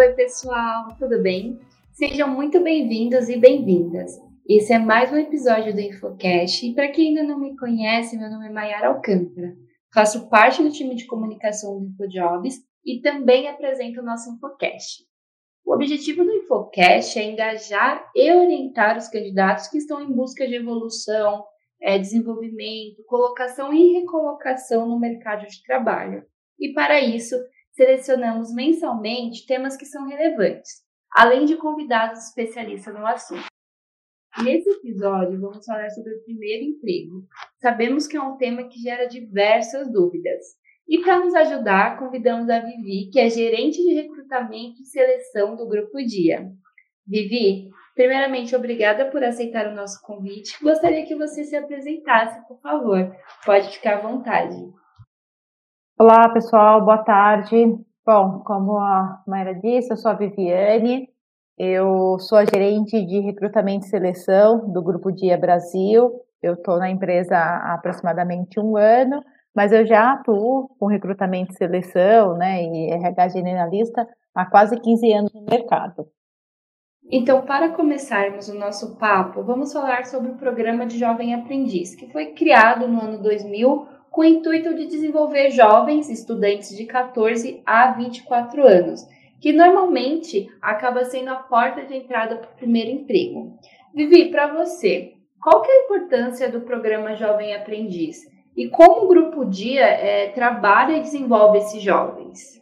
Oi, pessoal, tudo bem? Sejam muito bem-vindos e bem-vindas. Esse é mais um episódio do Infocast e para quem ainda não me conhece, meu nome é Mayara Alcântara. Faço parte do time de comunicação do InfoJobs e também apresento o nosso Infocast. O objetivo do Infocast é engajar e orientar os candidatos que estão em busca de evolução, é, desenvolvimento, colocação e recolocação no mercado de trabalho. E para isso, selecionamos mensalmente temas que são relevantes, além de convidados especialistas no assunto. Nesse episódio, vamos falar sobre o primeiro emprego. Sabemos que é um tema que gera diversas dúvidas. E para nos ajudar, convidamos a Vivi, que é gerente de recrutamento e seleção do Grupo Dia. Vivi, primeiramente, obrigada por aceitar o nosso convite. Gostaria que você se apresentasse, por favor. Pode ficar à vontade. Olá, pessoal, boa tarde. Bom, como a Mayra disse, eu sou a Viviane, eu sou a gerente de recrutamento e seleção do Grupo Dia Brasil. Eu estou na empresa há aproximadamente um ano, mas eu já atuo com recrutamento e seleção, né, e RH generalista há quase 15 anos no mercado. Então, para começarmos o nosso papo, vamos falar sobre o programa de Jovem Aprendiz, que foi criado no ano 2000 com o intuito de desenvolver jovens estudantes de 14 a 24 anos que normalmente acaba sendo a porta de entrada para o primeiro emprego. Vivi, para você, qual que é a importância do programa Jovem Aprendiz e como o Grupo Dia é, trabalha e desenvolve esses jovens?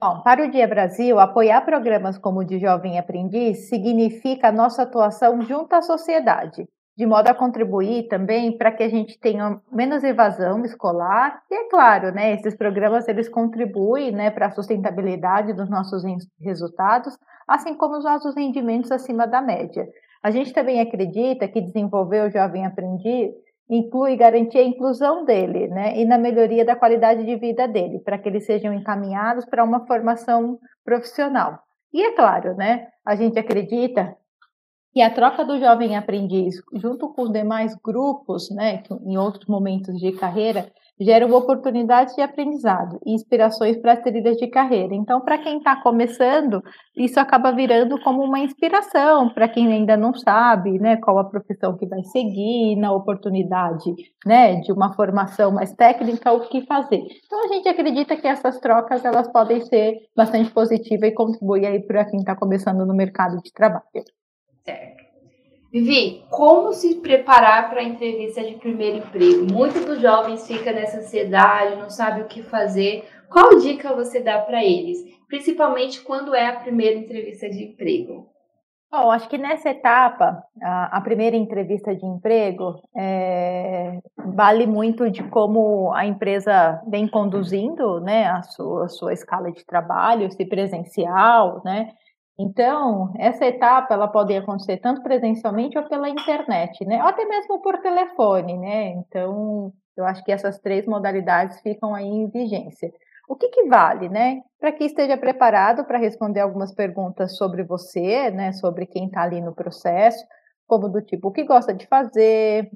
Bom, para o Dia Brasil, apoiar programas como o de Jovem Aprendiz significa a nossa atuação junto à sociedade, de modo a contribuir também para que a gente tenha menos evasão escolar. E é claro, né, esses programas eles contribuem né, para a sustentabilidade dos nossos resultados, assim como os nossos rendimentos acima da média. A gente também acredita que desenvolver o jovem aprendiz inclui garantir a inclusão dele, né, e na melhoria da qualidade de vida dele, para que eles sejam encaminhados para uma formação profissional. E é claro, né, a gente acredita e a troca do jovem aprendiz, junto com os demais grupos, né, em outros momentos de carreira, geram oportunidades de aprendizado e inspirações para as trilhas de carreira. Então, para quem está começando, isso acaba virando como uma inspiração para quem ainda não sabe, né, qual a profissão que vai seguir, na oportunidade, né, de uma formação mais técnica, o que fazer. Então, a gente acredita que essas trocas elas podem ser bastante positivas e contribuir para quem está começando no mercado de trabalho. Certo. Vivi, como se preparar para a entrevista de primeiro emprego? Muitos dos jovens ficam nessa ansiedade, não sabem o que fazer. Qual dica você dá para eles? Principalmente quando é a primeira entrevista de emprego. Bom, acho que nessa etapa, a, a primeira entrevista de emprego, é, vale muito de como a empresa vem conduzindo né, a, sua, a sua escala de trabalho, se presencial, né? Então, essa etapa ela pode acontecer tanto presencialmente ou pela internet, né? Ou até mesmo por telefone, né? Então, eu acho que essas três modalidades ficam aí em vigência. O que, que vale, né? Para que esteja preparado para responder algumas perguntas sobre você, né? Sobre quem está ali no processo, como do tipo o que gosta de fazer,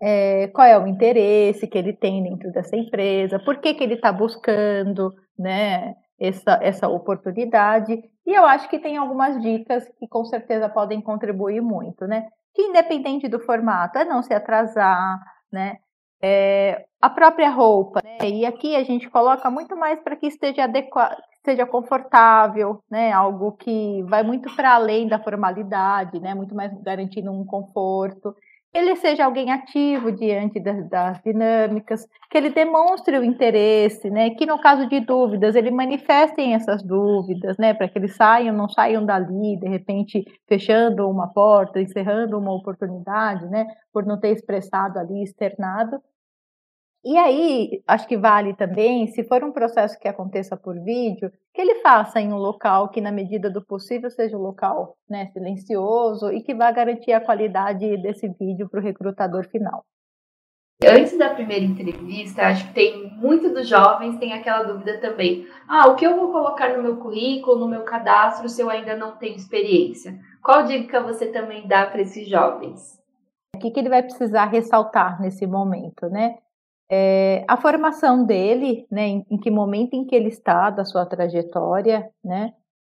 é, qual é o interesse que ele tem dentro dessa empresa, por que, que ele está buscando, né? Essa, essa oportunidade. E eu acho que tem algumas dicas que com certeza podem contribuir muito, né? Que independente do formato, é não se atrasar, né? É, a própria roupa, né? E aqui a gente coloca muito mais para que esteja adequado, seja confortável, né? Algo que vai muito para além da formalidade, né? Muito mais garantindo um conforto ele seja alguém ativo diante das, das, dinâmicas, que ele demonstre o interesse, né? Que no caso de dúvidas, ele manifestem essas dúvidas, né? Para que eles saiam, não saiam dali, de repente fechando uma porta, encerrando uma oportunidade, né? Por não ter expressado ali, externado. E aí, acho que vale também, se for um processo que aconteça por vídeo, que ele faça em um local que, na medida do possível, seja um local né, silencioso e que vá garantir a qualidade desse vídeo para o recrutador final. Antes da primeira entrevista, acho que tem muitos dos jovens tem aquela dúvida também. Ah, o que eu vou colocar no meu currículo, no meu cadastro, se eu ainda não tenho experiência? Qual dica você também dá para esses jovens? O que, que ele vai precisar ressaltar nesse momento, né? É, a formação dele, né, em, em, que momento em que ele está da sua trajetória, né,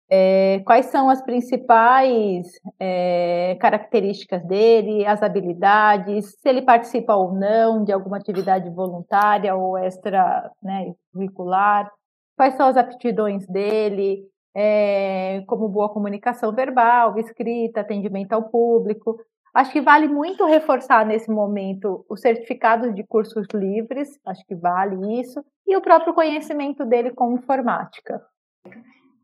é, quais são as principais é, características dele, as habilidades, se ele participa ou não de alguma atividade voluntária ou extra né, curricular, quais são as aptidões dele, é, como boa comunicação verbal, escrita, atendimento ao público. Acho que vale muito reforçar nesse momento o certificado de cursos livres, acho que vale isso, e o próprio conhecimento dele com informática.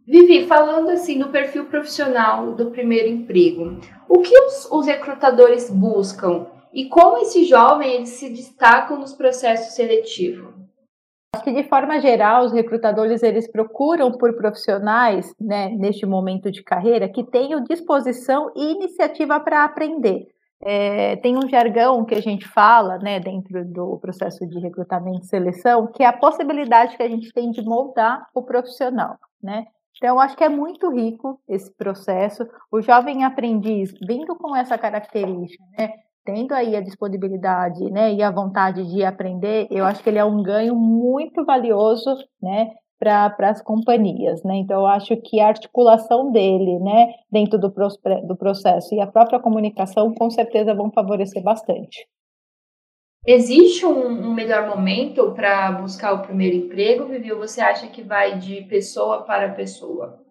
Vivi, falando assim no perfil profissional do primeiro emprego, o que os, os recrutadores buscam e como esse jovem eles se destacam nos processos seletivos? Acho que de forma geral os recrutadores eles procuram por profissionais, né, neste momento de carreira que tenham disposição e iniciativa para aprender. É, tem um jargão que a gente fala, né, dentro do processo de recrutamento e seleção, que é a possibilidade que a gente tem de moldar o profissional, né? Então, acho que é muito rico esse processo. O jovem aprendiz, vindo com essa característica, né, tendo aí a disponibilidade né, e a vontade de aprender, eu acho que ele é um ganho muito valioso né, para as companhias. Né? Então, eu acho que a articulação dele né, dentro do, do processo e a própria comunicação, com certeza, vão favorecer bastante. Existe um, um melhor momento para buscar o primeiro emprego, Vivi? Ou você acha que vai de pessoa para pessoa?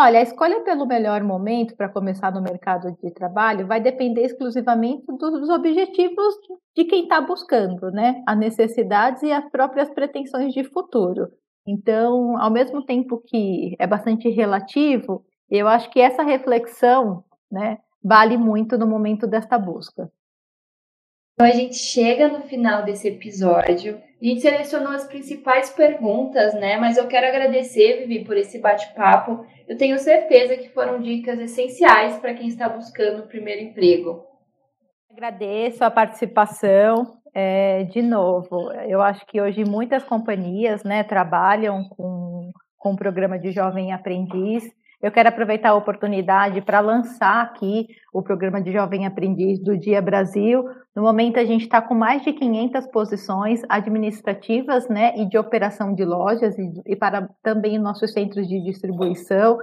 Olha, a escolha pelo melhor momento para começar no mercado de trabalho vai depender exclusivamente dos objetivos de quem está buscando, né? As necessidades e as próprias pretensões de futuro. Então, ao mesmo tempo que é bastante relativo, eu acho que essa reflexão, né, vale muito no momento desta busca. Então a gente chega no final desse episódio. A gente selecionou as principais perguntas, né? Mas eu quero agradecer, Vivi, por esse bate-papo. Eu tenho certeza que foram dicas essenciais para quem está buscando o primeiro emprego. Agradeço a participação. É, de novo, eu acho que hoje muitas companhias né, trabalham com, com o programa de jovem aprendiz eu quero aproveitar a oportunidade para lançar aqui o programa de Jovem Aprendiz do Dia Brasil. No momento, a gente está com mais de 500 posições administrativas né, e de operação de lojas e, e para também nossos centros de distribuição.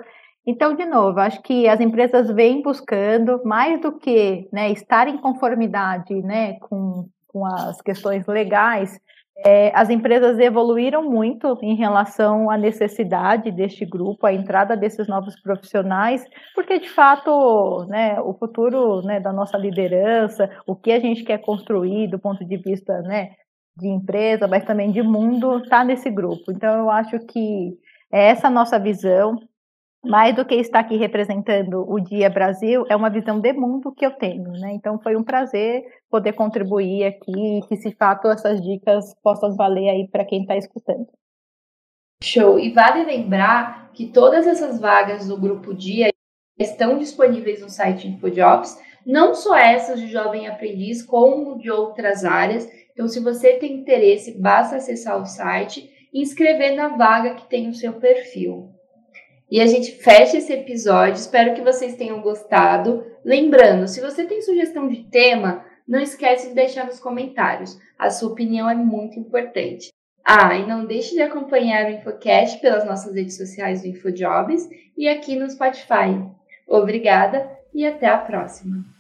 Então, de novo, acho que as empresas vêm buscando, mais do que né, estar em conformidade né, com, com as questões legais, é, as empresas evoluíram muito em relação à necessidade deste grupo, a entrada desses novos profissionais, porque de fato, né, o futuro né, da nossa liderança, o que a gente quer construir do ponto de vista né, de empresa, mas também de mundo, está nesse grupo. Então, eu acho que é essa nossa visão mais do que estar aqui representando o Dia Brasil, é uma visão de mundo que eu tenho, né? Então foi um prazer poder contribuir aqui e que, de fato, essas dicas possam valer aí para quem está escutando. Show! E vale lembrar que todas essas vagas do Grupo Dia estão disponíveis no site InfoJobs, não só essas de jovem aprendiz, como de outras áreas. Então, se você tem interesse, basta acessar o site e inscrever na vaga que tem o seu perfil. E a gente fecha esse episódio. Espero que vocês tenham gostado. Lembrando, se você tem sugestão de tema, não esquece de deixar nos comentários. A sua opinião é muito importante. Ah, e não deixe de acompanhar o Infocast pelas nossas redes sociais do InfoJobs e aqui no Spotify. Obrigada e até a próxima!